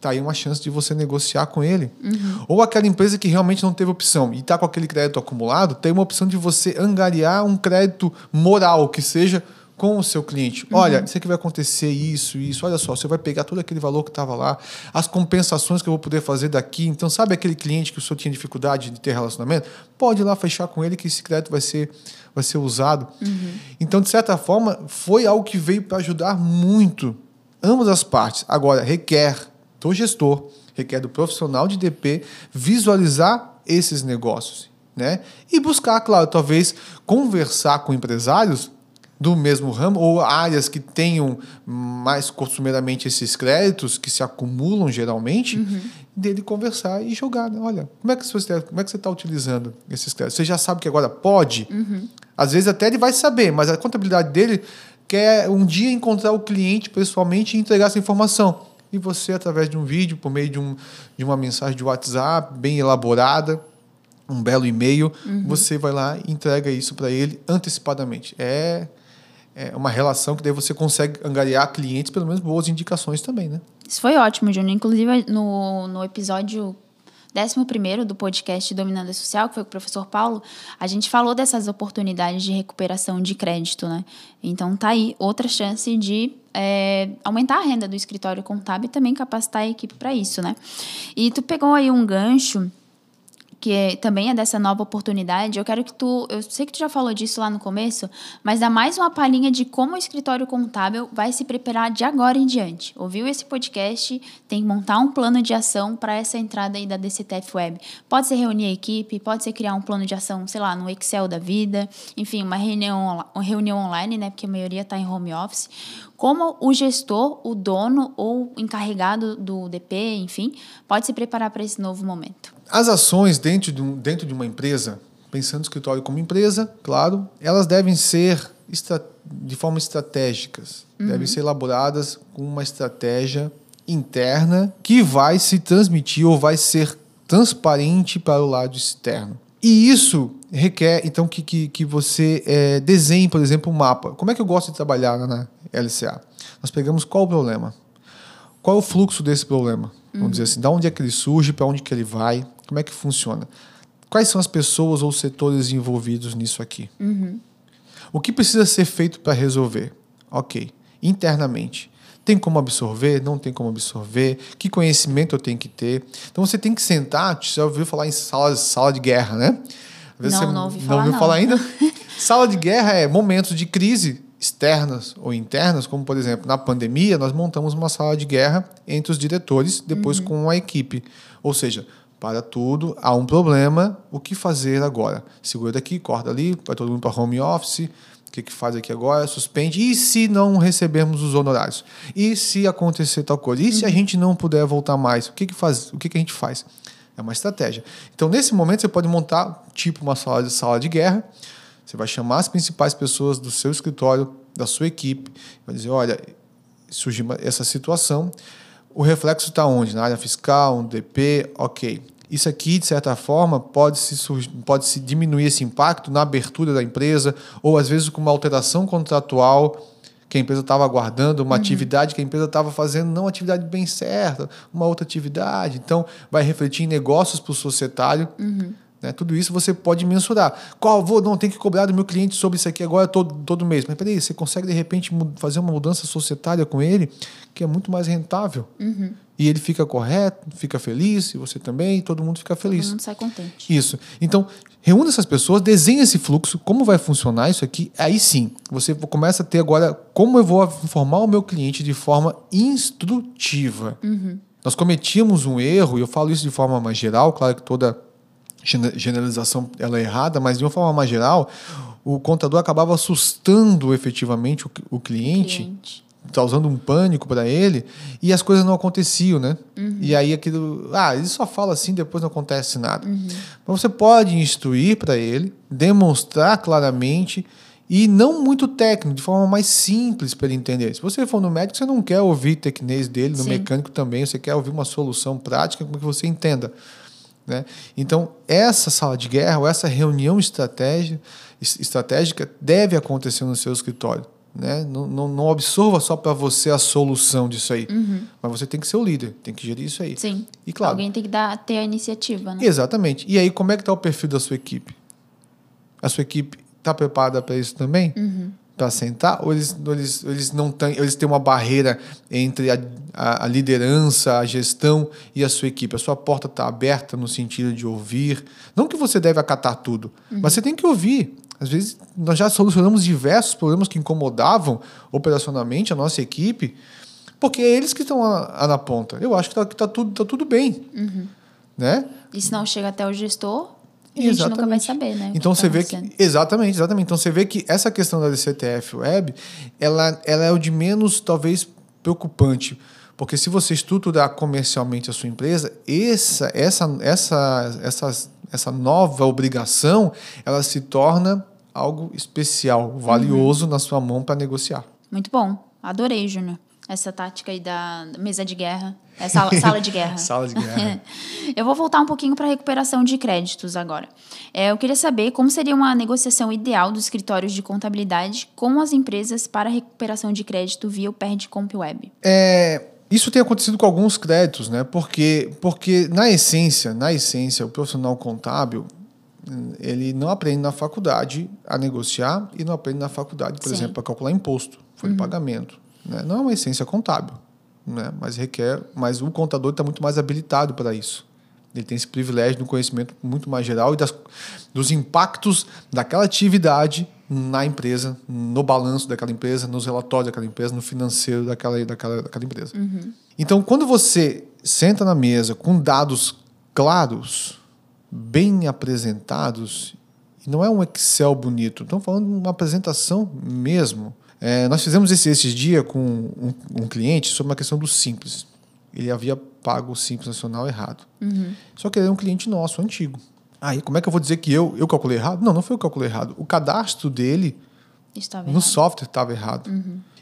Tá aí uma chance de você negociar com ele. Uhum. Ou aquela empresa que realmente não teve opção e está com aquele crédito acumulado, tem uma opção de você angariar um crédito moral, que seja com o seu cliente. Uhum. Olha, isso aqui vai acontecer isso, isso. Olha só, você vai pegar todo aquele valor que estava lá, as compensações que eu vou poder fazer daqui. Então, sabe aquele cliente que o senhor tinha dificuldade de ter relacionamento? Pode ir lá fechar com ele que esse crédito vai ser, vai ser usado. Uhum. Então, de certa forma, foi algo que veio para ajudar muito ambas as partes. Agora, requer do gestor, requer do profissional de DP visualizar esses negócios. Né? E buscar, claro, talvez conversar com empresários do mesmo ramo ou áreas que tenham mais costumeiramente esses créditos que se acumulam geralmente, uhum. dele conversar e jogar. Né? Olha, como é que você como é que você está utilizando esses créditos? Você já sabe que agora pode. Uhum. Às vezes até ele vai saber, mas a contabilidade dele quer um dia encontrar o cliente pessoalmente e entregar essa informação. E você, através de um vídeo, por meio de, um, de uma mensagem de WhatsApp bem elaborada, um belo e-mail, uhum. você vai lá e entrega isso para ele antecipadamente. É é uma relação que daí você consegue angariar clientes, pelo menos boas indicações também, né? Isso foi ótimo, Júnior. Inclusive, no, no episódio 11 do podcast Dominando Social, que foi com o professor Paulo, a gente falou dessas oportunidades de recuperação de crédito, né? Então, tá aí outra chance de é, aumentar a renda do escritório contábil e também capacitar a equipe para isso, né? E tu pegou aí um gancho que também é dessa nova oportunidade, eu quero que tu, eu sei que tu já falou disso lá no começo, mas dá mais uma palhinha de como o escritório contábil vai se preparar de agora em diante. Ouviu esse podcast, tem que montar um plano de ação para essa entrada aí da DCTF Web. Pode ser reunir a equipe, pode ser criar um plano de ação, sei lá, no Excel da vida, enfim, uma reunião, uma reunião online, né, porque a maioria está em home office. Como o gestor, o dono ou encarregado do DP, enfim, pode se preparar para esse novo momento. As ações dentro de, um, dentro de uma empresa, pensando no escritório como empresa, claro, elas devem ser de forma estratégicas, uhum. devem ser elaboradas com uma estratégia interna que vai se transmitir ou vai ser transparente para o lado externo. E isso requer, então, que, que, que você é, desenhe, por exemplo, um mapa. Como é que eu gosto de trabalhar na LCA? Nós pegamos qual o problema? Qual é o fluxo desse problema? Vamos uhum. dizer assim, da onde é que ele surge, para onde que ele vai, como é que funciona? Quais são as pessoas ou setores envolvidos nisso aqui? Uhum. O que precisa ser feito para resolver? Ok, internamente. Tem como absorver? Não tem como absorver? Que conhecimento eu tenho que ter? Então você tem que sentar. Você já ouviu falar em sala, sala de guerra, né? Não, você não ouvi falar. Não ouviu não. falar ainda? sala de guerra é momentos de crise externas ou internas, como por exemplo na pandemia, nós montamos uma sala de guerra entre os diretores, depois uhum. com a equipe. Ou seja, para tudo, há um problema, o que fazer agora? Segura daqui, corta ali, vai todo mundo para home office, o que, que faz aqui agora? Suspende. E se não recebermos os honorários? E se acontecer tal coisa? E se a gente não puder voltar mais? O que, que, faz? O que, que a gente faz? É uma estratégia. Então, nesse momento, você pode montar tipo uma sala de, sala de guerra. Você vai chamar as principais pessoas do seu escritório, da sua equipe, vai dizer: olha, surgiu essa situação o reflexo está onde? Na área fiscal, no DP, ok. Isso aqui, de certa forma, pode se, pode se diminuir esse impacto na abertura da empresa, ou às vezes com uma alteração contratual que a empresa estava aguardando, uma uhum. atividade que a empresa estava fazendo, não uma atividade bem certa, uma outra atividade. Então, vai refletir em negócios para o societário. Uhum. Né? Tudo isso você pode mensurar. Qual vou não tem que cobrar do meu cliente sobre isso aqui agora todo, todo mês. Mas peraí, você consegue de repente fazer uma mudança societária com ele que é muito mais rentável. Uhum. E ele fica correto, fica feliz, e você também, e todo mundo fica feliz. Todo mundo sai contente. Isso. Então, reúna essas pessoas, desenhe esse fluxo, como vai funcionar isso aqui. Aí sim, você começa a ter agora como eu vou informar o meu cliente de forma instrutiva. Uhum. Nós cometíamos um erro, e eu falo isso de forma mais geral, claro que toda generalização ela é errada, mas de uma forma mais geral, o contador acabava assustando efetivamente o, o cliente, cliente, causando um pânico para ele, e as coisas não aconteciam, né? Uhum. E aí aquilo, ah, ele só fala assim, depois não acontece nada. Uhum. Mas você pode instruir para ele, demonstrar claramente e não muito técnico, de forma mais simples para ele entender. Se você for no médico, você não quer ouvir tecnês dele, no Sim. mecânico também, você quer ouvir uma solução prática para que você entenda. Né? Então, essa sala de guerra, ou essa reunião estratégia, estratégica deve acontecer no seu escritório. Né? Não, não, não absorva só para você a solução disso aí. Uhum. Mas você tem que ser o líder, tem que gerir isso aí. Sim. E claro. Alguém tem que dar, ter a iniciativa, né? Exatamente. E aí, como é que está o perfil da sua equipe? A sua equipe está preparada para isso também? Uhum para sentar ou eles, eles, eles não têm eles têm uma barreira entre a, a, a, liderança a gestão e a sua equipe? A sua porta está aberta no sentido de ouvir? Não que você deve acatar tudo uhum. mas você tem que ouvir. Às vezes nós já solucionamos diversos problemas que incomodavam operacionalmente a nossa equipe porque é eles que estão na ponta. Eu acho que está tá tudo tá tudo bem. Uhum. né? E se não chega até o gestor a gente nunca vai saber, né? Então que você tá vê que exatamente, exatamente. Então você vê que essa questão da DCTF Web, ela, ela é o de menos talvez preocupante, porque se você estruturar comercialmente a sua empresa, essa essa essa essa, essa nova obrigação, ela se torna algo especial, valioso Uhum. na sua mão para negociar. Muito bom. Adorei, Júnior. Essa tática aí da mesa de guerra. É sala, sala de guerra. Sala de guerra. Eu vou voltar um pouquinho para a recuperação de créditos agora. É, eu queria saber como seria uma negociação ideal dos escritórios de contabilidade com as empresas para recuperação de crédito via o PERD Comp Web. É, isso tem acontecido com alguns créditos, né? Porque, porque na essência, na essência, o profissional contábil ele não aprende na faculdade a negociar e não aprende na faculdade, por Sim. exemplo, a calcular imposto, folha de pagamento. Né? Não é uma essência contábil, né? Mas requer, mas o contador está muito mais habilitado para isso. Ele tem esse privilégio do conhecimento muito mais geral e das, dos impactos daquela atividade na empresa, no balanço daquela empresa, nos relatórios daquela empresa, no financeiro daquela, daquela, daquela empresa. Então, quando você senta na mesa com dados claros, bem apresentados, e não é um Excel bonito, estamos falando de uma apresentação mesmo. É, nós fizemos esse, esses dias com um, um cliente sobre uma questão do Simples. Ele havia pago o Simples Nacional errado. Só que ele é um cliente nosso, antigo. Aí, como é que eu vou dizer que eu, eu calculei errado? Não, não foi eu que calculei errado. O cadastro dele Estava no errado. software estava errado.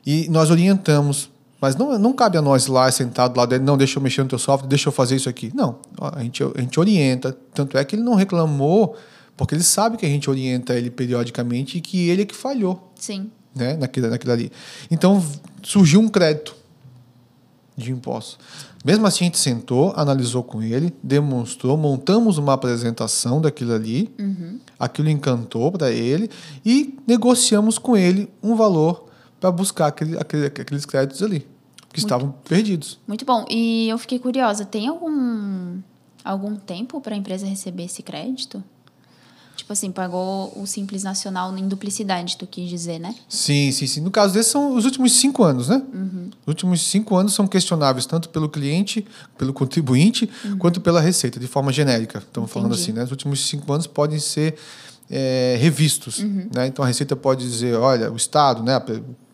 E nós orientamos. Mas não, não cabe a nós lá, sentado dele, não, deixa eu mexer no teu software, deixa eu fazer isso aqui. Não, a gente, a gente orienta. Tanto é que ele não reclamou, porque ele sabe que a gente orienta ele periodicamente e que ele é que falhou Sim. Né, naquilo, naquilo ali. Então surgiu um crédito de impostos. Mesmo assim, a gente sentou, analisou com ele, demonstrou, montamos uma apresentação daquilo ali, aquilo encantou para ele e negociamos com ele um valor para buscar aquele, aquele- aqueles créditos ali, que estavam perdidos. Muito bom. E eu fiquei curiosa, tem algum algum tempo para a empresa receber esse crédito? Tipo assim, pagou o Simples Nacional em duplicidade, tu quis dizer, né? Sim, sim, sim. No caso desse, são os últimos cinco anos, né? Os últimos cinco anos são questionáveis, tanto pelo cliente, pelo contribuinte, quanto pela receita, de forma genérica. Estamos falando Entendi. assim, né? Os últimos cinco anos podem ser é, revistos. Né? Então, a receita pode dizer, olha, o Estado, né?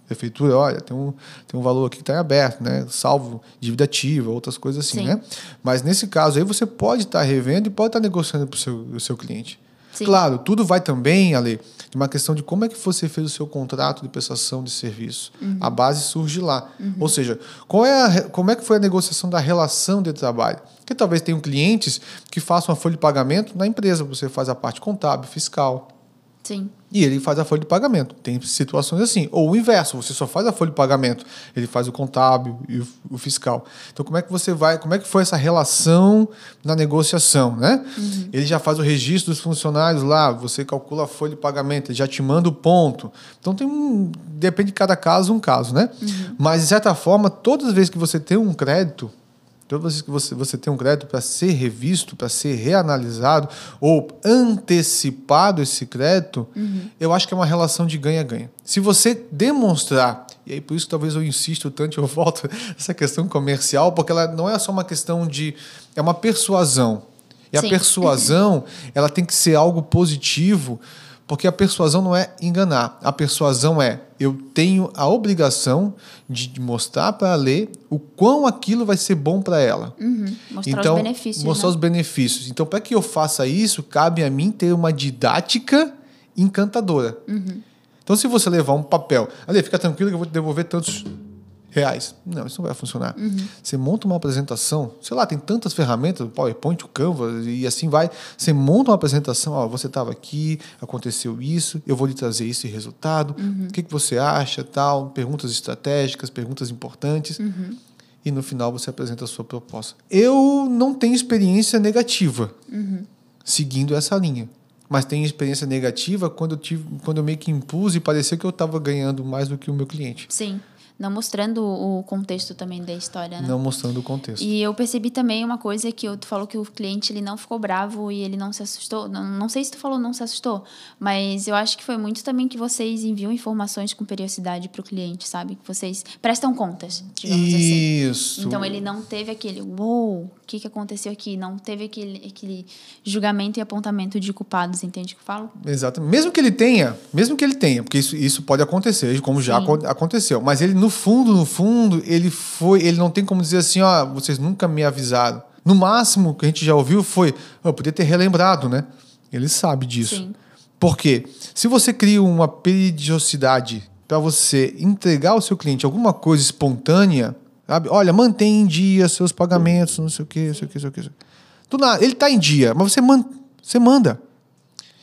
prefeitura, olha, tem um, tem um valor aqui que está em aberto, né? salvo dívida ativa, outras coisas assim. Sim. Né? Mas, nesse caso aí, você pode estar revendo e pode estar negociando para o seu, o seu cliente. Sim. Claro, tudo vai também, Ale, de uma questão de como é que você fez o seu contrato de prestação de serviço. A base surge lá. Ou seja, qual é a como é que foi a negociação da relação de trabalho? Porque talvez tenham clientes que façam a folha de pagamento na empresa, você faz a parte contábil, fiscal. Sim. E ele faz a folha de pagamento. Tem situações assim. Ou o inverso, você só faz a folha de pagamento, ele faz o contábil e o, o fiscal. Então, como é que você vai, como é que foi essa relação na negociação, né? Ele já faz o registro dos funcionários lá, você calcula a folha de pagamento, ele já te manda o ponto. Então, tem um. Depende de cada caso, um caso, né? Mas, de certa forma, todas as vezes que você tem um crédito, Toda vez que você, você tem um crédito para ser revisto, para ser reanalisado ou antecipado esse crédito, eu acho que é uma relação de ganha-ganha. Se você demonstrar, e aí por isso que talvez eu insisto tanto, eu volto essa questão comercial, porque ela não é só uma questão de. é uma persuasão. E a Sim. persuasão, ela tem que ser algo positivo, porque a persuasão não é enganar. A persuasão é eu tenho a obrigação de mostrar para a Lê o quão aquilo vai ser bom para ela. Uhum. Mostrar então, os benefícios. mostrar né? os benefícios. Então, para que eu faça isso, cabe a mim ter uma didática encantadora. Uhum. Então, se você levar um papel, Ale, fica tranquilo que eu vou te devolver tantos reais. Não, isso não vai funcionar. Uhum. Você monta uma apresentação, sei lá, tem tantas ferramentas, o PowerPoint, o Canva e assim vai. Você monta uma apresentação, ó, você estava aqui, aconteceu isso, eu vou lhe trazer esse resultado. Uhum. O que, que você acha, tal? Perguntas estratégicas, perguntas importantes. Uhum. E no final você apresenta a sua proposta. Eu não tenho experiência negativa Uhum. seguindo essa linha. Mas tenho experiência negativa quando eu, tive, quando eu meio que impus e pareceu que eu estava ganhando mais do que o meu cliente. Sim. Não mostrando o contexto também da história, né? Não mostrando o contexto. E eu percebi também uma coisa que tu falou que o cliente ele não ficou bravo e ele não se assustou. Não, não sei se tu falou não se assustou, mas eu acho que foi muito também que vocês enviam informações com periodicidade para o cliente, sabe? Que vocês prestam contas, digamos Isso. assim. Isso. Então ele não teve aquele, uou, o que, que aconteceu aqui? Não teve aquele, aquele julgamento e apontamento de culpados, entende o que eu falo? Exatamente. Mesmo que ele tenha, mesmo que ele tenha, porque isso, isso pode acontecer, como já Sim. acon- aconteceu. Mas ele, no fundo, no fundo, ele foi. Ele não tem como dizer assim, ó, vocês nunca me avisaram. No máximo que a gente já ouviu foi, eu podia ter relembrado, né? Ele sabe disso. Sim. Por quê? Se você cria uma periodicidade para você entregar ao seu cliente alguma coisa espontânea, sabe? Olha, mantém em dia seus pagamentos, não sei o quê, não sei o quê, não sei o quê. Do nada, ele está em dia, mas você, man, você manda.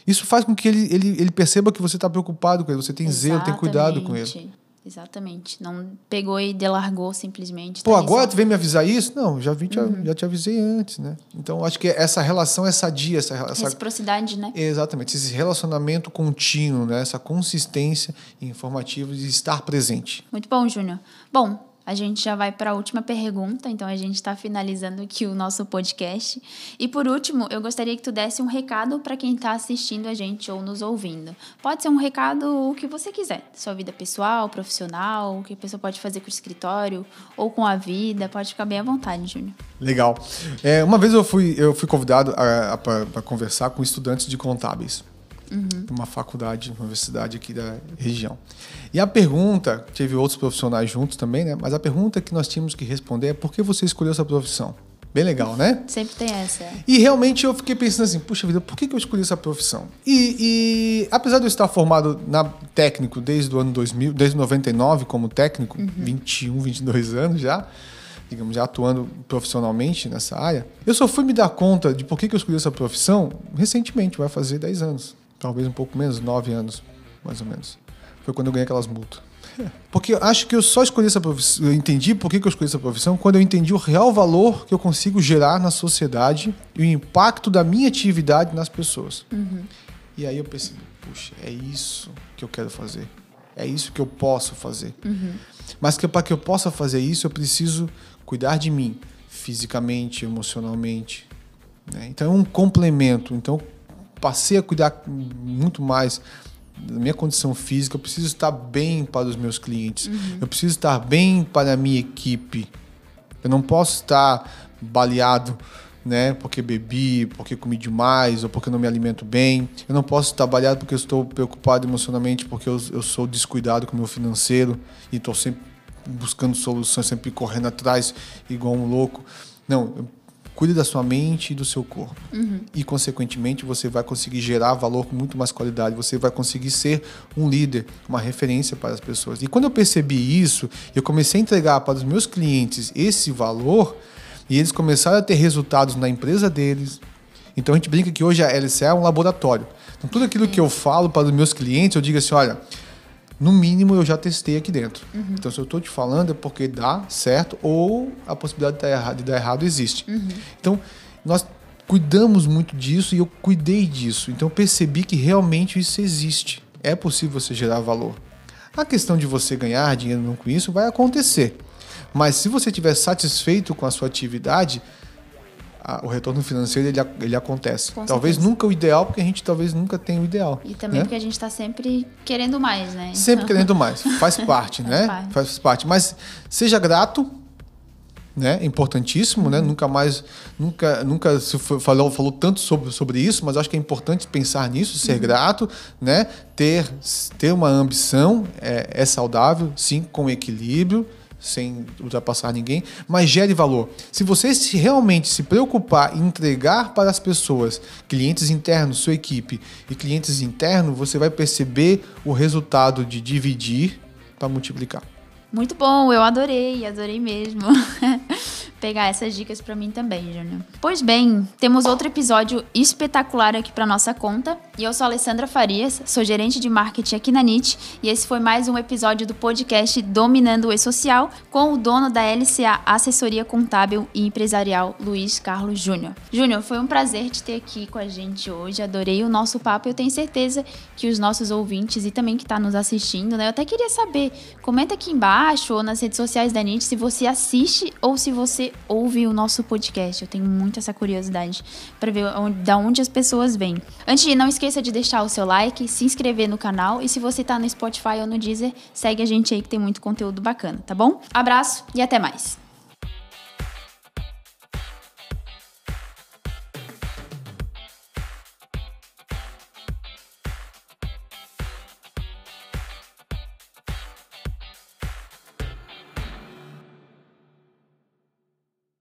Isso faz com que ele, ele, ele perceba que você está preocupado com ele, você tem zelo, tem cuidado com ele. Exatamente. Não pegou e delargou simplesmente. Pô, tá agora tu vem me avisar isso? Não, já, vi, te- já te avisei antes, né? Então, acho que essa relação é sadia, essa, essa Reciprocidade, né? Exatamente, esse relacionamento contínuo, né? essa consistência informativa de estar presente. Muito bom, Júnior. Bom, a gente já vai para a última pergunta, então a gente está finalizando aqui o nosso podcast. E por último, eu gostaria que tu desse um recado para quem está assistindo a gente ou nos ouvindo. Pode ser um recado o que você quiser, sua vida pessoal, profissional, o que a pessoa pode fazer com o escritório ou com a vida, pode ficar bem à vontade, Júnior. Legal. É, uma vez eu fui, eu fui convidado para conversar com estudantes de contábeis. Uma faculdade, uma universidade aqui da região. E a pergunta, teve outros profissionais juntos também, né? Mas a pergunta que nós tínhamos que responder é por que você escolheu essa profissão? Bem legal, né? Sempre tem essa. E realmente eu fiquei pensando assim, puxa vida, por que, eu escolhi essa profissão? E, e apesar de eu estar formado na técnico desde o ano 2000, desde 99 como técnico, 21, 22 anos já, digamos, já atuando profissionalmente nessa área, eu só fui me dar conta de por que, que eu escolhi essa profissão recentemente, vai fazer 10 anos, talvez um pouco menos, 9 anos, mais ou menos. Foi quando eu ganhei aquelas multas. Porque eu acho que eu só escolhi essa profissão, eu entendi por que que eu escolhi essa profissão quando eu entendi o real valor que eu consigo gerar na sociedade e o impacto da minha atividade nas pessoas. E aí eu percebi, puxa, é isso que eu quero fazer. É isso que eu posso fazer. Mas que para que eu possa fazer isso, eu preciso cuidar de mim, fisicamente, emocionalmente. né? Então é um complemento. Então passei a cuidar muito mais da minha condição física. Eu preciso estar bem para os meus clientes. Eu preciso estar bem para a minha equipe. Eu não posso estar baleado, né? Porque bebi, porque comi demais, ou porque não me alimento bem. Eu não posso estar baleado porque eu estou preocupado emocionalmente, porque eu, eu sou descuidado com o meu financeiro e estou sempre buscando soluções, sempre correndo atrás igual um louco. Não, eu- cuide da sua mente e do seu corpo. E, consequentemente, você vai conseguir gerar valor com muito mais qualidade. Você vai conseguir ser um líder, uma referência para as pessoas. E quando eu percebi isso, eu comecei a entregar para os meus clientes esse valor e eles começaram a ter resultados na empresa deles. Então a gente brinca que hoje a LCA é um laboratório. Então tudo aquilo que eu falo para os meus clientes, eu digo assim, olha, no mínimo eu já testei aqui dentro. Então, se eu estou te falando é porque dá certo ou a possibilidade de dar errado, de dar errado existe. Então, nós cuidamos muito disso e eu cuidei disso. Então, percebi que realmente isso existe. É possível você gerar valor. A questão de você ganhar dinheiro não com isso vai acontecer. Mas se você estiver satisfeito com a sua atividade, a- o retorno financeiro ele, ele acontece. Com talvez certeza. nunca o ideal, porque a gente talvez nunca tenha o ideal. E também né? porque a gente está sempre querendo mais, né? Sempre querendo mais. Faz parte, né? parte. Faz parte. Mas seja grato, né? É importantíssimo, né? Nunca mais, nunca, nunca se fa- falou, falou tanto sobre, sobre isso, mas acho que é importante pensar nisso, ser grato, né? Ter, ter uma ambição é, é saudável, sim, com equilíbrio, sem ultrapassar ninguém, mas gere valor. Se você se realmente se preocupar em entregar para as pessoas, clientes internos, sua equipe e clientes internos, você vai perceber o resultado de dividir para multiplicar. Muito bom, eu adorei, adorei mesmo. pegar essas dicas para mim também, Júnior. Pois bem, temos outro episódio espetacular aqui para nossa conta. E eu sou a Alessandra Farias, sou gerente de marketing aqui na NIT, e esse foi mais um episódio do podcast Dominando o E-Social com o dono da LCA Assessoria Contábil e Empresarial, Luiz Carlos Júnior. Júnior, foi um prazer te ter aqui com a gente hoje. Adorei o nosso papo e eu tenho certeza que os nossos ouvintes e também que está nos assistindo, né? Eu até queria saber, comenta aqui embaixo ou nas redes sociais da NIT se você assiste ou se você ouve o nosso podcast. Eu tenho muito essa curiosidade para ver onde, da onde as pessoas vêm. Antes não esqueça de deixar o seu like, se inscrever no canal e se você está no Spotify ou no Deezer, segue a gente aí que tem muito conteúdo bacana, tá bom? Abraço e até mais.